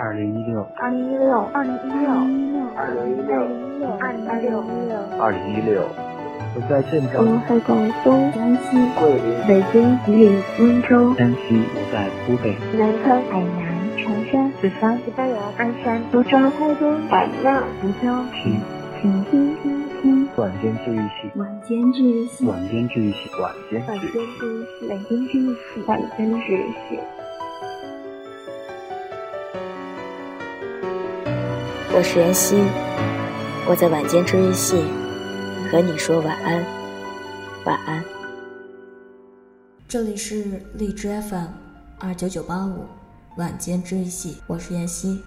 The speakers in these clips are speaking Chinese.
二零一六，二零一六，二零一六，二零一六，二零一六，二零一六。我在镇我，在广东、江西、桂林、北京、吉林、温州、山西，我在湖北，南昌、海南、长沙、四川、西班牙、鞍山、苏州、台东、版纳、福州，听请听听听晚间治愈系，晚间治愈系，晚间。治愈系，晚间治愈系，晚间治愈系。我是妍希，我在晚间治愈系和你说晚安，晚安。这里是荔枝 FM 二九九八五晚间治愈系，我是妍希。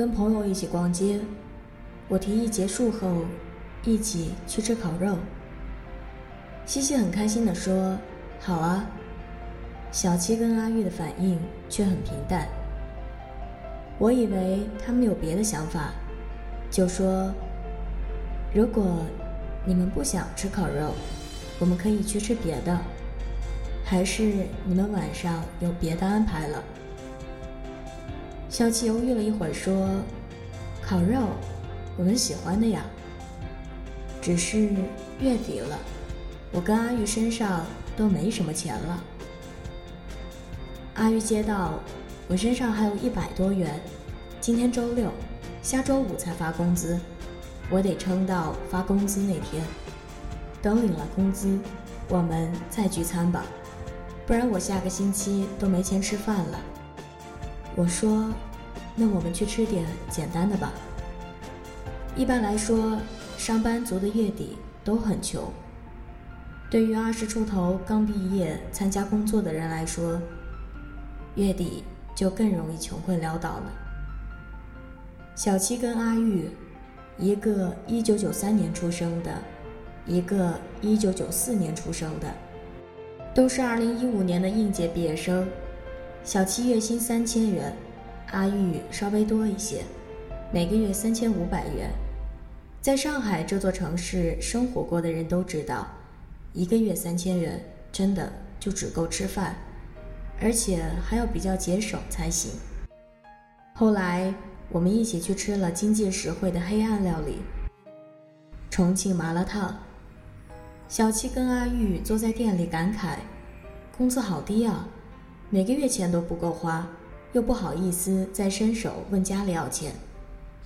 跟朋友一起逛街，我提议结束后一起去吃烤肉。西西很开心地说：“好啊。”小七跟阿玉的反应却很平淡。我以为他们有别的想法，就说：“如果你们不想吃烤肉，我们可以去吃别的，还是你们晚上有别的安排了？”小七犹豫了一会儿，说：“烤肉，我们喜欢的呀。只是月底了，我跟阿玉身上都没什么钱了。”阿玉接到，我身上还有一百多元，今天周六，下周五才发工资，我得撑到发工资那天。等领了工资，我们再聚餐吧，不然我下个星期都没钱吃饭了。我说：“那我们去吃点简单的吧。”一般来说，上班族的月底都很穷。对于二十出头刚毕业参加工作的人来说，月底就更容易穷困潦倒了。小七跟阿玉，一个一九九三年出生的，一个一九九四年出生的，都是二零一五年的应届毕业生。小七月薪三千元，阿玉稍微多一些，每个月三千五百元。在上海这座城市生活过的人都知道，一个月三千元真的就只够吃饭，而且还要比较节省才行。后来我们一起去吃了经济实惠的黑暗料理——重庆麻辣烫。小七跟阿玉坐在店里感慨：“工资好低啊！”每个月钱都不够花，又不好意思再伸手问家里要钱。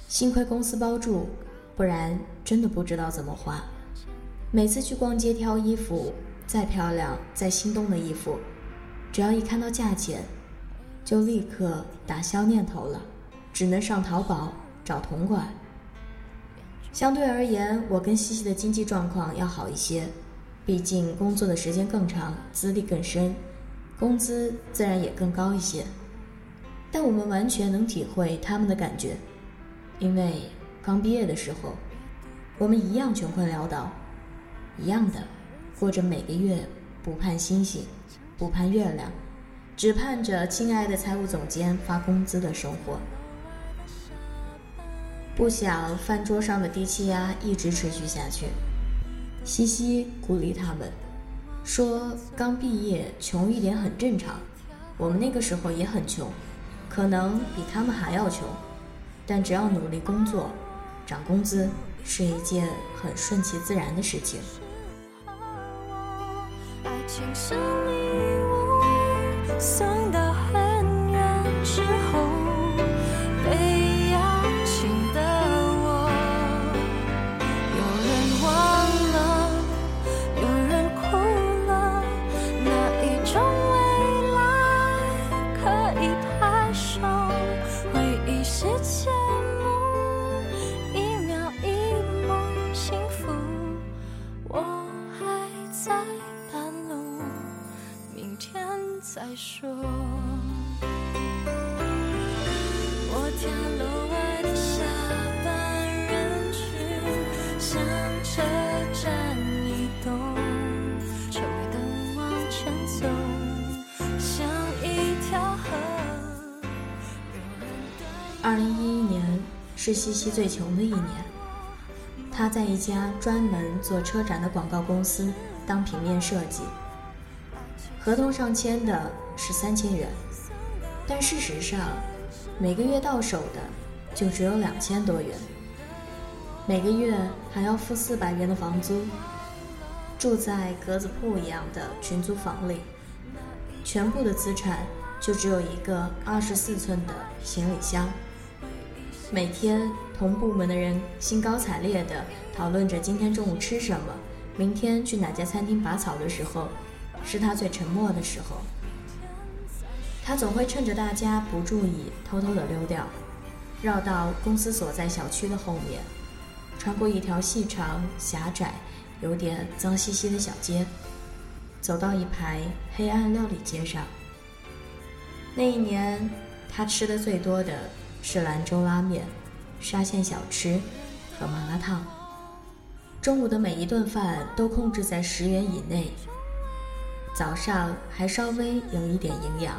幸亏公司包住，不然真的不知道怎么花。每次去逛街挑衣服，再漂亮、再心动的衣服，只要一看到价钱，就立刻打消念头了，只能上淘宝找同款。相对而言，我跟西西的经济状况要好一些，毕竟工作的时间更长，资历更深。工资自然也更高一些，但我们完全能体会他们的感觉，因为刚毕业的时候，我们一样穷困潦倒，一样的过着每个月不盼星星，不盼月亮，只盼着亲爱的财务总监发工资的生活。不想饭桌上的低气压一直持续下去，西西鼓励他们。说刚毕业穷一点很正常，我们那个时候也很穷，可能比他们还要穷，但只要努力工作，涨工资是一件很顺其自然的事情。爱情是礼物，送到说。摩天楼外的下班人群，向车站移动，车尾灯往前走，像一条河。二零一一年是西西最穷的一年，他在一家专门做车展的广告公司当平面设计，合同上签的是三千元，但事实上每个月到手的就只有两千多元，每个月还要付四百元的房租，住在格子铺一样的群租房里，全部的资产就只有一个二十四寸的行李箱。每天同部门的人兴高采烈地讨论着今天中午吃什么，明天去哪家餐厅拔草的时候，是他最沉默的时候。他总会趁着大家不注意，偷偷地溜掉，绕到公司所在小区的后面，穿过一条细长、狭窄、有点脏兮兮的小街，走到一排黑暗料理街上。那一年，他吃的最多的。是兰州拉面、沙县小吃和麻辣烫。中午的每一顿饭都控制在十元以内。早上还稍微有一点营养。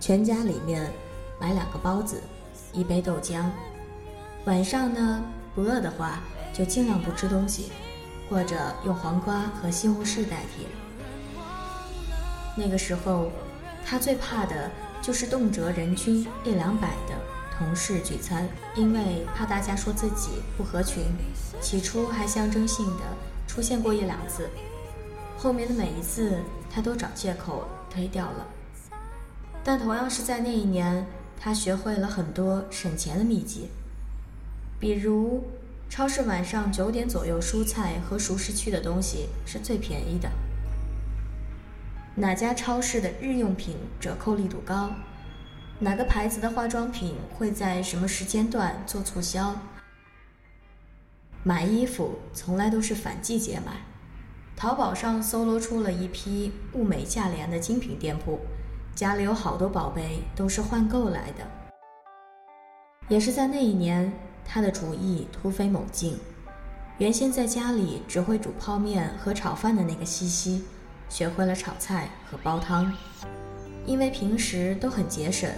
全家里面买两个包子，一杯豆浆。晚上呢，不饿的话就尽量不吃东西，或者用黄瓜和西红柿代替。那个时候，他最怕的。就是动辄人均一两百的同事聚餐，因为怕大家说自己不合群，起初还象征性的出现过一两次，后面的每一次他都找借口推掉了。但同样是在那一年，他学会了很多省钱的秘籍，比如超市晚上九点左右蔬菜和熟食区的东西是最便宜的。哪家超市的日用品折扣力度高？哪个牌子的化妆品会在什么时间段做促销？买衣服从来都是反季节买。淘宝上搜罗出了一批物美价廉的精品店铺，家里有好多宝贝都是换购来的。也是在那一年，他的厨艺突飞猛进。原先在家里只会煮泡面和炒饭的那个西西。学会了炒菜和煲汤，因为平时都很节省，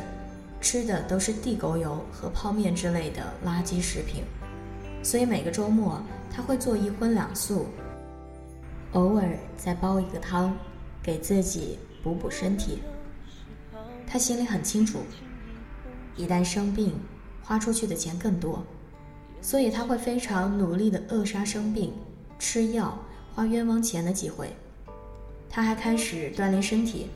吃的都是地沟油和泡面之类的垃圾食品，所以每个周末他会做一荤两素，偶尔再煲一个汤，给自己补补身体。他心里很清楚，一旦生病，花出去的钱更多，所以他会非常努力地扼杀生病、吃药、花冤枉钱的机会。他还开始锻炼身体，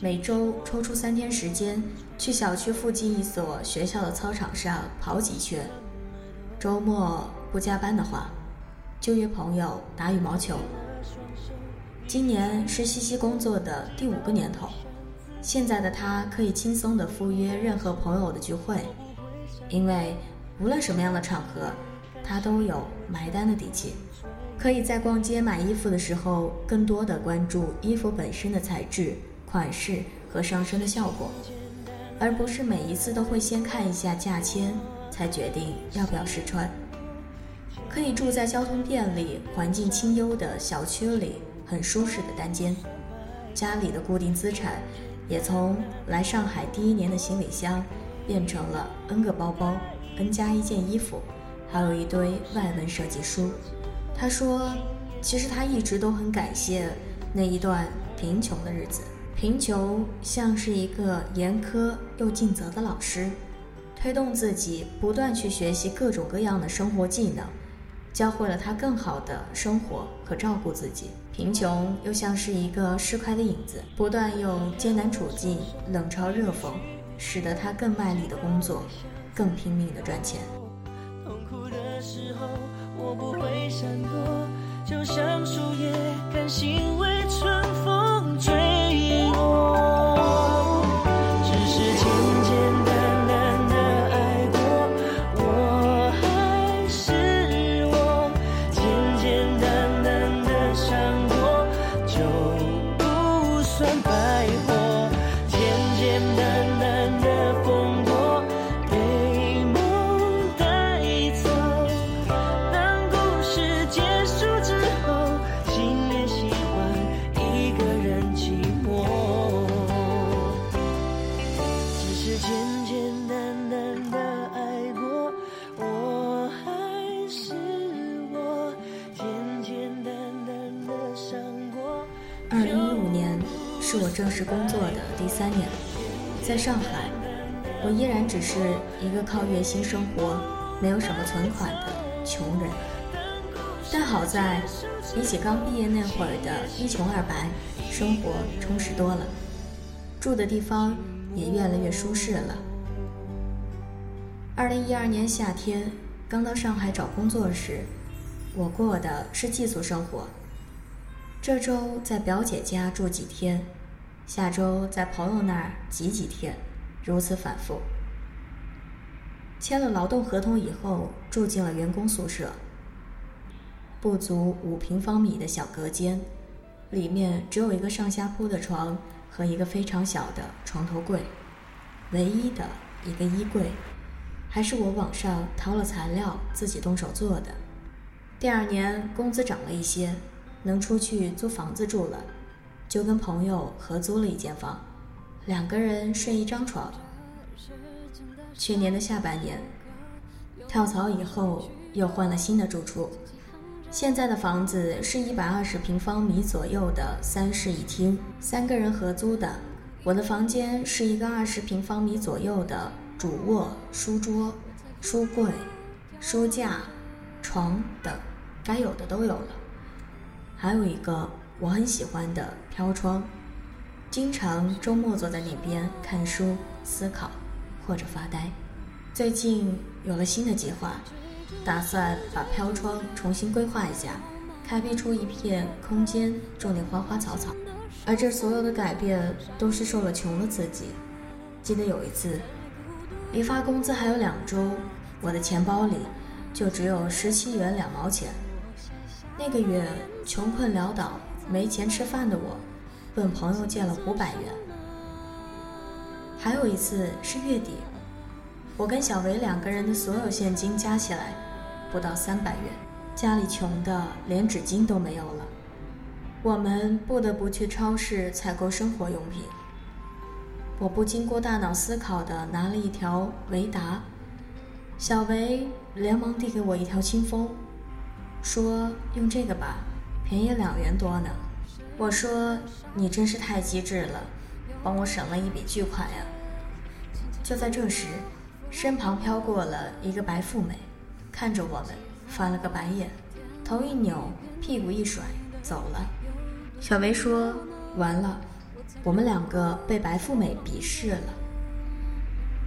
每周抽出三天时间去小区附近一所学校的操场上跑几圈。周末不加班的话，就约朋友打羽毛球。今年是西西工作的第五个年头，现在的他可以轻松的赴约任何朋友的聚会，因为无论什么样的场合，他都有埋单的底气。可以在逛街买衣服的时候，更多的关注衣服本身的材质、款式和上身的效果，而不是每一次都会先看一下价签才决定要不要试穿。可以住在交通便利、环境清幽的小区里，很舒适的单间。家里的固定资产也从来上海第一年的行李箱，变成了 N 个包包、N 加一件衣服，还有一堆外文设计书。他说：“其实他一直都很感谢那一段贫穷的日子。贫穷像是一个严苛又尽责的老师，推动自己不断去学习各种各样的生活技能，教会了他更好的生活和照顾自己。贫穷又像是一个失块的影子，不断用艰难处境、冷嘲热讽，使得他更卖力的工作，更拼命的赚钱。”痛苦的时候。我不会闪躲，就像树叶，甘心为春风是我正式工作的第三年，在上海，我依然只是一个靠月薪生活、没有什么存款的穷人。但好在，比起刚毕业那会儿的一穷二白，生活充实多了，住的地方也越来越舒适了。二零一二年夏天，刚到上海找工作时，我过的是寄宿生活。这周在表姐家住几天，下周在朋友那儿挤几天，如此反复。签了劳动合同以后，住进了员工宿舍。不足五平方米的小隔间，里面只有一个上下铺的床和一个非常小的床头柜，唯一的一个衣柜。还是我网上淘了材料，自己动手做的。第二年工资涨了一些，能出去租房子住了，就跟朋友合租了一间房，两个人睡一张床。去年的下半年，跳槽以后又换了新的住处，现在的房子是一百二十平方米左右的三室一厅，三个人合租的。我的房间是一个二十平方米左右的。主卧、书桌、书柜、书架、床等，该有的都有了。还有一个我很喜欢的飘窗，经常周末坐在那边看书、思考或者发呆。最近有了新的计划，打算把飘窗重新规划一下，开辟出一片空间，种点花花草草。而这所有的改变都是受了穷的刺激。记得有一次。离发工资还有两周，我的钱包里就只有十七元两毛钱。那个月穷困潦倒、没钱吃饭的我，问朋友借了五百元。还有一次是月底，我跟小维两个人的所有现金加起来不到三百元，家里穷的连纸巾都没有了，我们不得不去超市采购生活用品。我不经过大脑思考的拿了一条维达，小维连忙递给我一条清风，说：“用这个吧，便宜两元多呢。”我说：“你真是太机智了，帮我省了一笔巨款呀！”就在这时，身旁飘过了一个白富美，看着我们翻了个白眼，头一扭，屁股一甩走了。小维说：“完了。”我们两个被白富美鄙视了。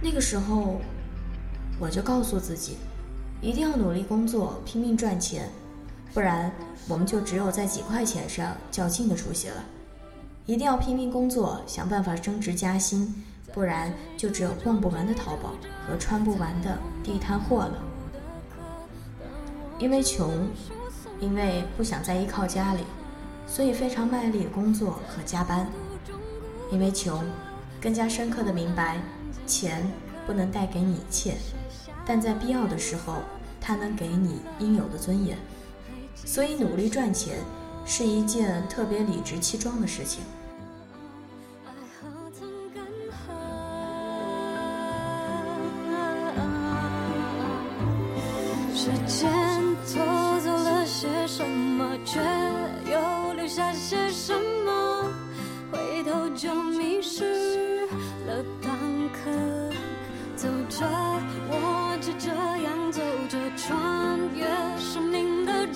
那个时候，我就告诉自己，一定要努力工作，拼命赚钱，不然我们就只有在几块钱上较劲的出息了。一定要拼命工作，想办法升职加薪，不然就只有逛不完的淘宝和穿不完的地摊货了。因为穷，因为不想再依靠家里，所以非常卖力的工作和加班。因为穷，更加深刻的明白，钱不能带给你一切，但在必要的时候，它能给你应有的尊严。所以努力赚钱是一件特别理直气壮的事情。时间偷走了些什么，却又留下些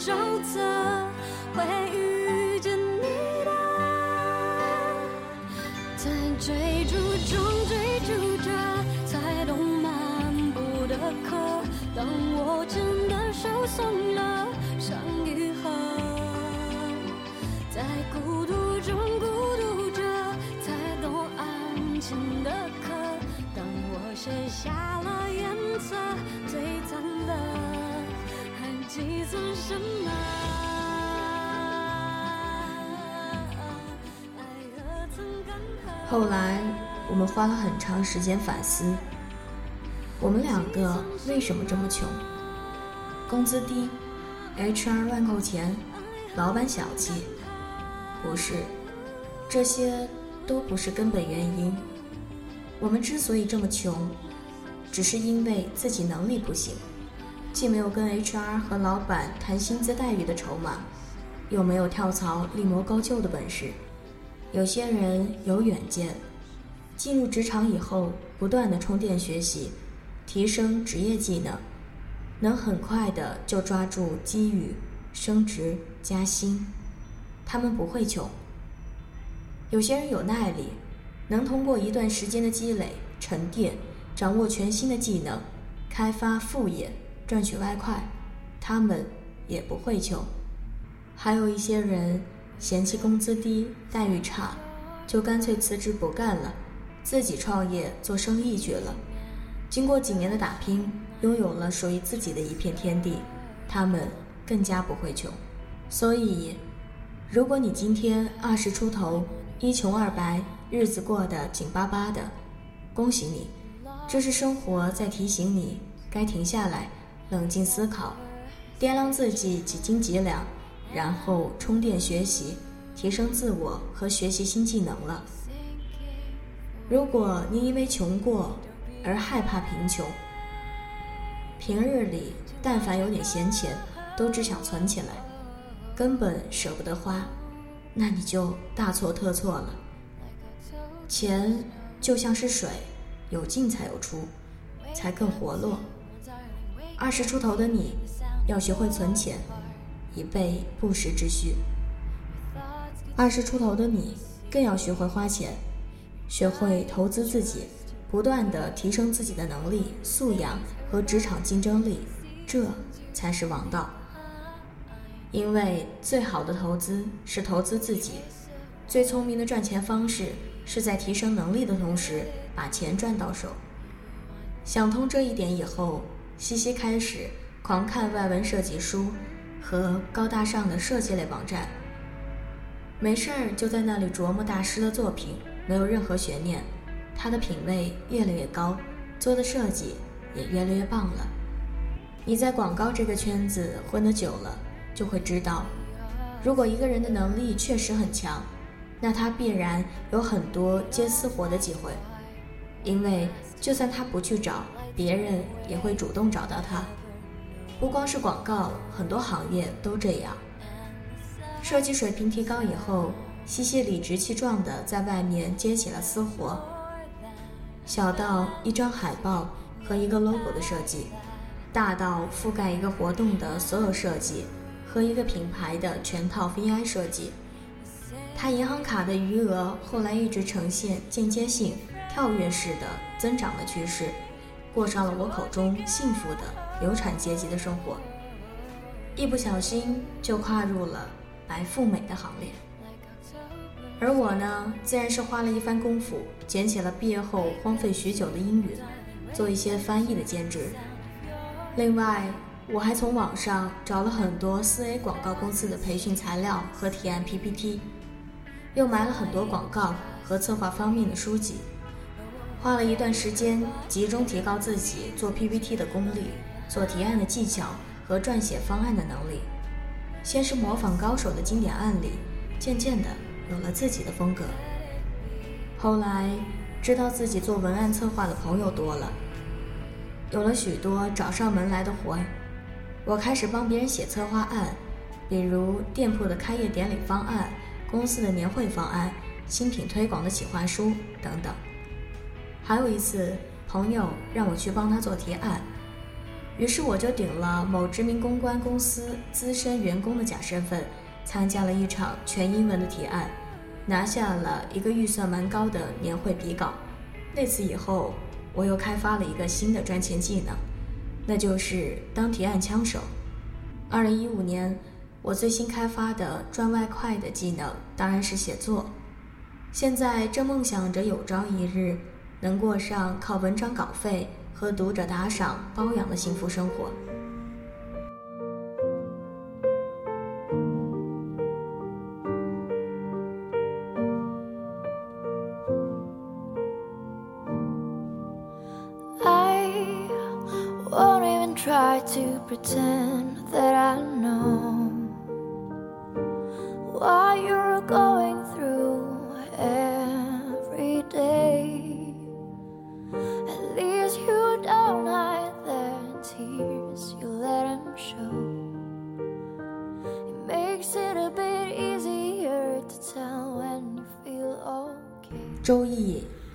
命的沼泽，会遇见你的，在追逐中追逐着，才懂漫步的渴。当我真的手松了，伤愈合，在孤独中孤独着，才懂安静的渴。当我卸下了颜色最脏的，计算什么？后来，我们花了很长时间反思，我们两个为什么这么穷？工资低，HR 乱扣钱，老板小气，不是，这些都不是根本原因。我们之所以这么穷，只是因为自己能力不行，既没有跟 HR 和老板谈薪资待遇的筹码，又没有跳槽立谋高就的本事。有些人有远见，进入职场以后，不断的充电学习，提升职业技能，能很快的就抓住机遇，升职加薪。他们不会穷。有些人有耐力，能通过一段时间的积累、沉淀，掌握全新的技能，开发副业，赚取外快。他们也不会穷。还有一些人嫌弃工资低、待遇差，就干脆辞职不干了，自己创业做生意去了。经过几年的打拼，拥有了属于自己的一片天地，他们更加不会穷。所以。如果你今天二十出头，一穷二白，日子过得紧巴巴的，恭喜你，这是生活在提醒你该停下来，冷静思考，掂量自己几斤几两，然后充电学习，提升自我和学习新技能了。如果你因为穷过而害怕贫穷，平日里但凡有点闲钱，都只想存起来。根本舍不得花，那你就大错特错了。钱就像是水，有进才有出，才更活络。二十出头的你，要学会存钱，以备不时之需。二十出头的你，更要学会花钱，学会投资自己，不断的提升自己的能力、素养和职场竞争力，这才是王道。因为最好的投资是投资自己，最聪明的赚钱方式是在提升能力的同时把钱赚到手。想通这一点以后，西西开始狂看外文设计书和高大上的设计类网站，没事儿就在那里琢磨大师的作品，没有任何悬念。他的品味越来越高，做的设计也越来越棒了。你在广告这个圈子混得久了。就会知道，如果一个人的能力确实很强，那他必然有很多接私活的机会，因为就算他不去找，别人也会主动找到他。不光是广告，很多行业都这样。设计水平提高以后，西西理直气壮地在外面接起了私活，小到一张海报和一个 logo 的设计，大到覆盖一个活动的所有设计。和一个品牌的全套 VI 设计，他银行卡的余额后来一直呈现间接性、跳跃式的增长的趋势，过上了我口中幸福的有产阶级的生活，一不小心就跨入了白富美的行列。而我呢，自然是花了一番功夫，捡起了毕业后荒废许久的英语，做一些翻译的兼职，另外。我还从网上找了很多四 A 广告公司的培训材料和提案 PPT，又买了很多广告和策划方面的书籍，花了一段时间集中提高自己做 PPT 的功力、做提案的技巧和撰写方案的能力。先是模仿高手的经典案例，渐渐的有了自己的风格。后来知道自己做文案策划的朋友多了，有了许多找上门来的活儿。我开始帮别人写策划案，比如店铺的开业典礼方案、公司的年会方案、新品推广的企划书等等。还有一次，朋友让我去帮他做提案，于是我就顶了某知名公关公司资深员工的假身份，参加了一场全英文的提案，拿下了一个预算蛮高的年会比稿。那次以后，我又开发了一个新的赚钱技能。那就是当提案枪手。二零一五年，我最新开发的赚外快的技能当然是写作。现在正梦想着有朝一日能过上靠文章稿费和读者打赏包养的幸福生活。I won't even try to pretend that I know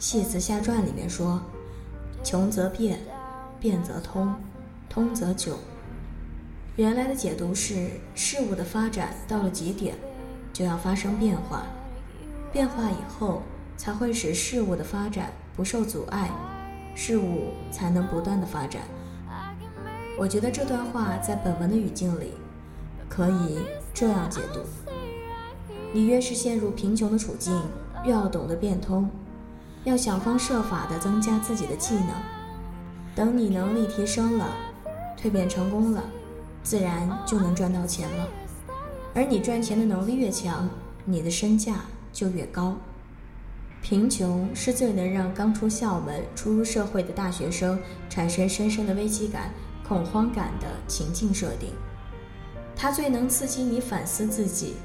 易谢辞下传》里面说：“穷则变，变则通，通则久。”原来的解读是，事物的发展到了极点，就要发生变化，变化以后才会使事物的发展不受阻碍，事物才能不断的发展。我觉得这段话在本文的语境里，可以这样解读：你越是陷入贫穷的处境，越要懂得变通，要想方设法地增加自己的技能。等你能力提升了，蜕变成功了，自然就能赚到钱了。而你赚钱的能力越强，你的身价就越高。贫穷是最能让刚出校门、初入社会的大学生产生深深的危机感。恐慌感的情境设定，它最能刺激你反思自己：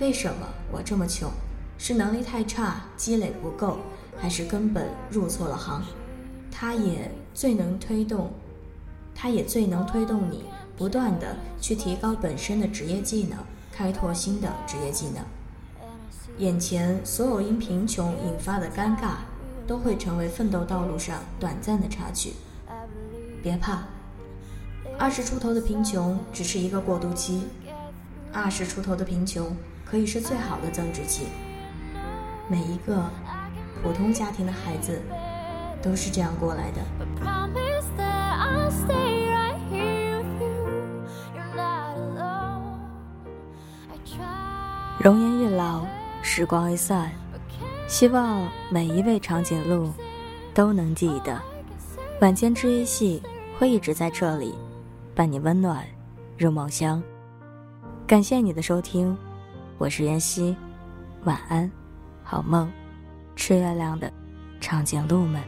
为什么我这么穷？是能力太差，积累不够，还是根本入错了行？它也最能推动，它也最能推动你不断的去提高本身的职业技能，开拓新的职业技能。眼前所有因贫穷引发的尴尬，都会成为奋斗道路上短暂的插曲。别怕。二十出头的贫穷只是一个过渡期，二十出头的贫穷可以是最好的增值期。每一个普通家庭的孩子都是这样过来的。容颜一老，时光一散，希望每一位长颈鹿都能记得，晚间治愈系会一直在这里。伴你温暖入梦乡，感谢你的收听，我是妍希，晚安，好梦，吃月亮的长颈鹿们。